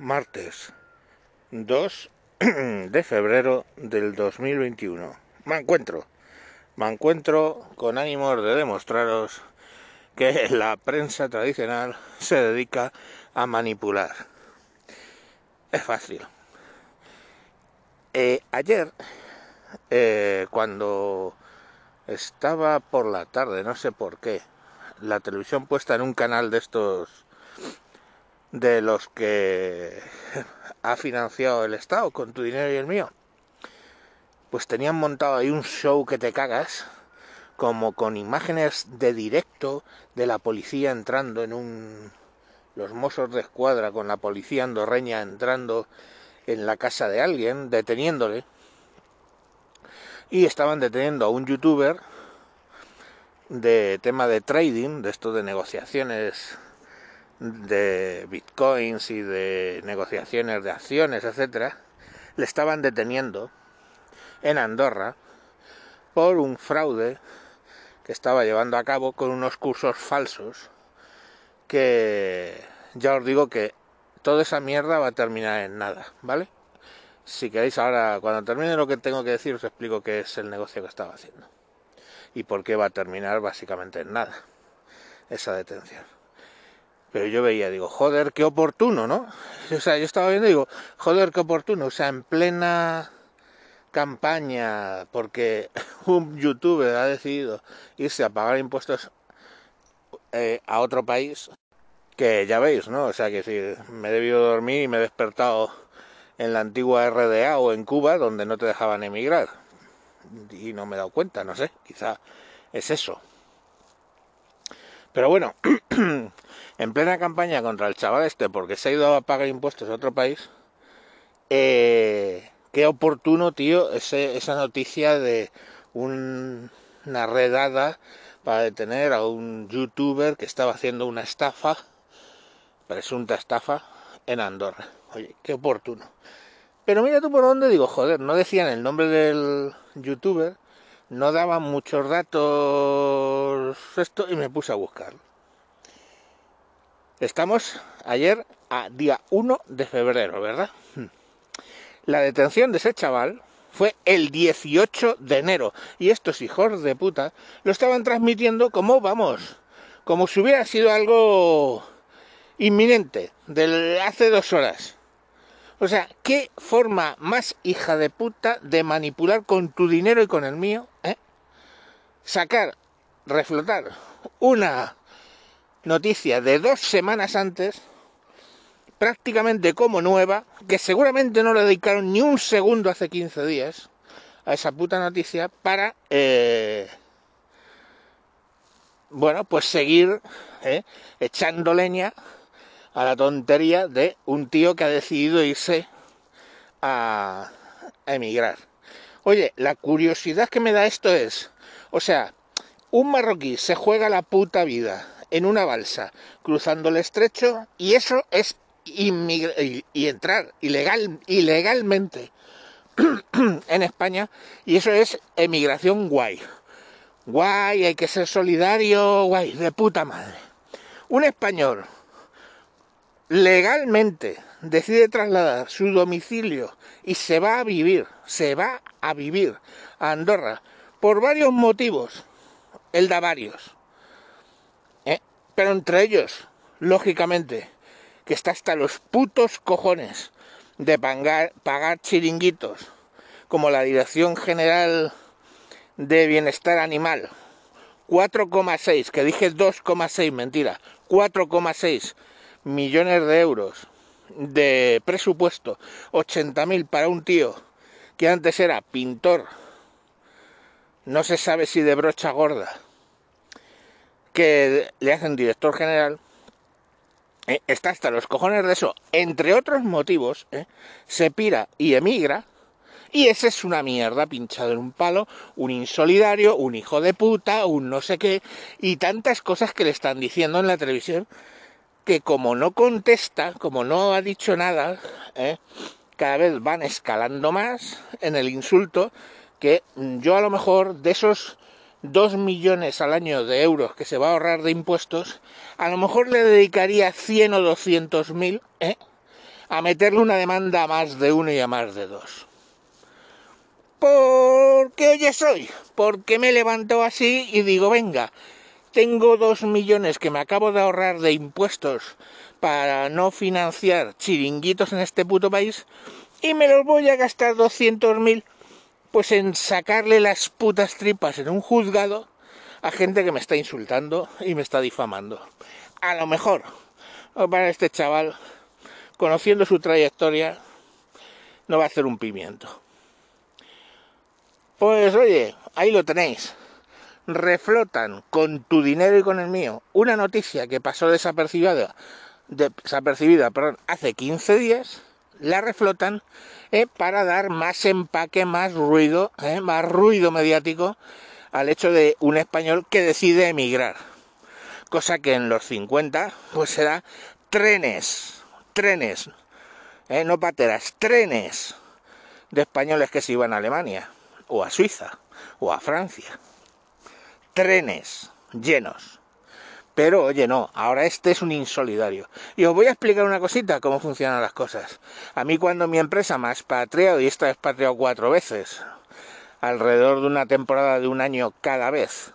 martes 2 de febrero del 2021. Me encuentro, me encuentro con ánimos de demostraros que la prensa tradicional se dedica a manipular. Es fácil. Eh, ayer, eh, cuando estaba por la tarde, no sé por qué, la televisión puesta en un canal de estos de los que ha financiado el Estado con tu dinero y el mío, pues tenían montado ahí un show que te cagas, como con imágenes de directo de la policía entrando en un... los mozos de escuadra con la policía andorreña entrando en la casa de alguien, deteniéndole, y estaban deteniendo a un youtuber de tema de trading, de esto de negociaciones de bitcoins y de negociaciones de acciones, etcétera, le estaban deteniendo en Andorra por un fraude que estaba llevando a cabo con unos cursos falsos que ya os digo que toda esa mierda va a terminar en nada, ¿vale? Si queréis ahora, cuando termine lo que tengo que decir, os explico qué es el negocio que estaba haciendo y por qué va a terminar básicamente en nada esa detención. Pero yo veía, digo, joder, qué oportuno, ¿no? O sea, yo estaba viendo y digo, joder, qué oportuno. O sea, en plena campaña, porque un youtuber ha decidido irse a pagar impuestos eh, a otro país, que ya veis, ¿no? O sea, que si me he debido dormir y me he despertado en la antigua RDA o en Cuba, donde no te dejaban emigrar. Y no me he dado cuenta, no sé, quizá es eso. Pero bueno, en plena campaña contra el chaval este porque se ha ido a pagar impuestos a otro país, eh, qué oportuno, tío, esa noticia de una redada para detener a un youtuber que estaba haciendo una estafa, presunta estafa, en Andorra. Oye, qué oportuno. Pero mira tú por dónde digo, joder, no decían el nombre del youtuber, no daban muchos datos esto y me puse a buscarlo. Estamos ayer a día 1 de febrero, ¿verdad? La detención de ese chaval fue el 18 de enero y estos hijos de puta lo estaban transmitiendo como, vamos, como si hubiera sido algo inminente, de hace dos horas. O sea, ¿qué forma más hija de puta de manipular con tu dinero y con el mío? Eh? Sacar, reflotar una noticia de dos semanas antes, prácticamente como nueva, que seguramente no le dedicaron ni un segundo hace 15 días a esa puta noticia para, eh, bueno, pues seguir eh, echando leña a la tontería de un tío que ha decidido irse a, a emigrar. Oye, la curiosidad que me da esto es, o sea, un marroquí se juega la puta vida en una balsa cruzando el estrecho y eso es y, y, entrar ilegal, ilegalmente en España y eso es emigración guay. Guay, hay que ser solidario, guay, de puta madre. Un español legalmente decide trasladar su domicilio y se va a vivir, se va a vivir a Andorra por varios motivos. Él da varios pero entre ellos, lógicamente, que está hasta los putos cojones de pagar, chiringuitos como la Dirección General de Bienestar Animal, 4,6, que dije 2,6, mentira, 4,6 millones de euros de presupuesto, 80.000 para un tío que antes era pintor, no se sabe si de brocha gorda, que le hacen director general, eh, está hasta los cojones de eso, entre otros motivos, eh, se pira y emigra, y ese es una mierda pinchado en un palo, un insolidario, un hijo de puta, un no sé qué, y tantas cosas que le están diciendo en la televisión, que como no contesta, como no ha dicho nada, eh, cada vez van escalando más en el insulto, que yo a lo mejor de esos 2 millones al año de euros que se va a ahorrar de impuestos, a lo mejor le dedicaría 100 o 200 mil ¿eh? a meterle una demanda a más de uno y a más de dos. Porque oye soy, porque me levanto así y digo, venga, tengo dos millones que me acabo de ahorrar de impuestos para no financiar chiringuitos en este puto país y me los voy a gastar doscientos mil pues en sacarle las putas tripas en un juzgado a gente que me está insultando y me está difamando. A lo mejor, para este chaval, conociendo su trayectoria, no va a hacer un pimiento. Pues oye, ahí lo tenéis. Reflotan con tu dinero y con el mío una noticia que pasó desapercibida, desapercibida perdón, hace 15 días, la reflotan eh, para dar más empaque, más ruido, eh, más ruido mediático al hecho de un español que decide emigrar. Cosa que en los 50 pues será trenes, trenes, eh, no pateras, trenes de españoles que se iban a Alemania, o a Suiza, o a Francia. Trenes llenos. Pero oye, no, ahora este es un insolidario. Y os voy a explicar una cosita, cómo funcionan las cosas. A mí cuando mi empresa me ha expatriado, y esta ha expatriado cuatro veces, alrededor de una temporada de un año cada vez,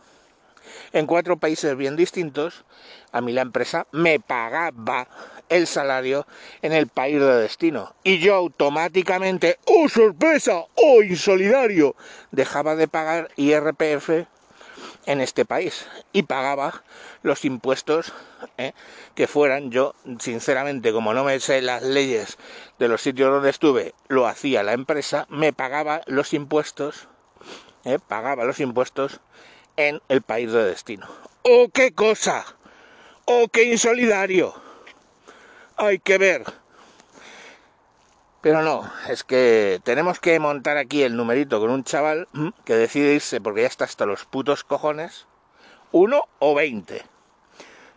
en cuatro países bien distintos, a mí la empresa me pagaba el salario en el país de destino. Y yo automáticamente, ¡oh sorpresa! ¡oh insolidario! Dejaba de pagar IRPF en este país y pagaba los impuestos ¿eh? que fueran yo sinceramente como no me sé las leyes de los sitios donde estuve lo hacía la empresa me pagaba los impuestos ¿eh? pagaba los impuestos en el país de destino oh qué cosa oh qué insolidario hay que ver pero no, es que tenemos que montar aquí el numerito con un chaval que decide irse porque ya está hasta los putos cojones, uno o veinte.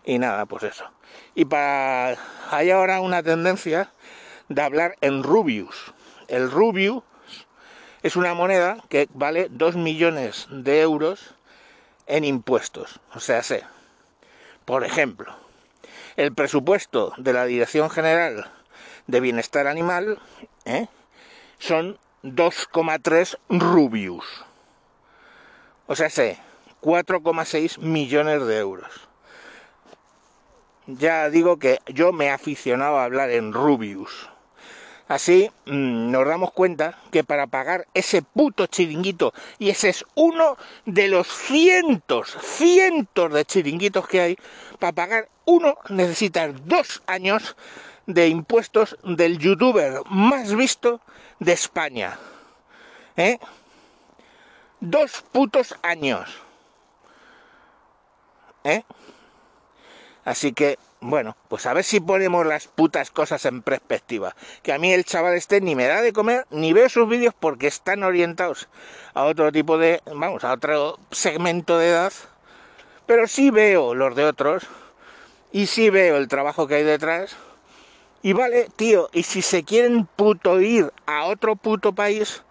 Y nada, pues eso. Y para hay ahora una tendencia de hablar en Rubius. El Rubius es una moneda que vale dos millones de euros en impuestos. O sea, sé, por ejemplo, el presupuesto de la Dirección General de bienestar animal ¿eh? son 2,3 rubius. O sea, sé, 4,6 millones de euros. Ya digo que yo me aficionaba a hablar en rubius. Así mm, nos damos cuenta que para pagar ese puto chiringuito, y ese es uno de los cientos, cientos de chiringuitos que hay, para pagar uno necesitas dos años de impuestos del youtuber más visto de España. ¿Eh? Dos putos años. ¿Eh? Así que, bueno, pues a ver si ponemos las putas cosas en perspectiva. Que a mí el chaval este ni me da de comer, ni veo sus vídeos porque están orientados a otro tipo de, vamos, a otro segmento de edad. Pero sí veo los de otros y sí veo el trabajo que hay detrás y vale, tío, y si se quieren puto ir a otro puto país,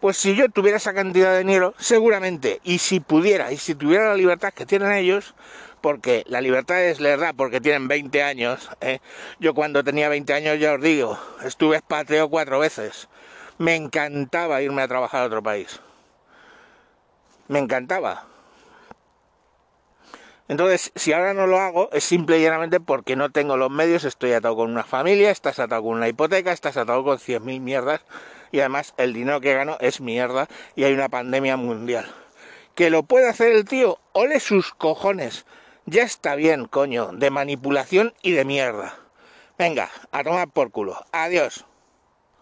pues si yo tuviera esa cantidad de dinero, seguramente, y si pudiera, y si tuviera la libertad que tienen ellos, porque la libertad es la verdad, porque tienen 20 años, ¿eh? yo cuando tenía 20 años ya os digo, estuve expatriado cuatro veces, me encantaba irme a trabajar a otro país, me encantaba, entonces, si ahora no lo hago, es simple y llanamente porque no tengo los medios, estoy atado con una familia, estás atado con una hipoteca, estás atado con 100.000 mierdas y además el dinero que gano es mierda y hay una pandemia mundial. ¿Que lo puede hacer el tío? Ole sus cojones. Ya está bien, coño, de manipulación y de mierda. Venga, a tomar por culo. Adiós.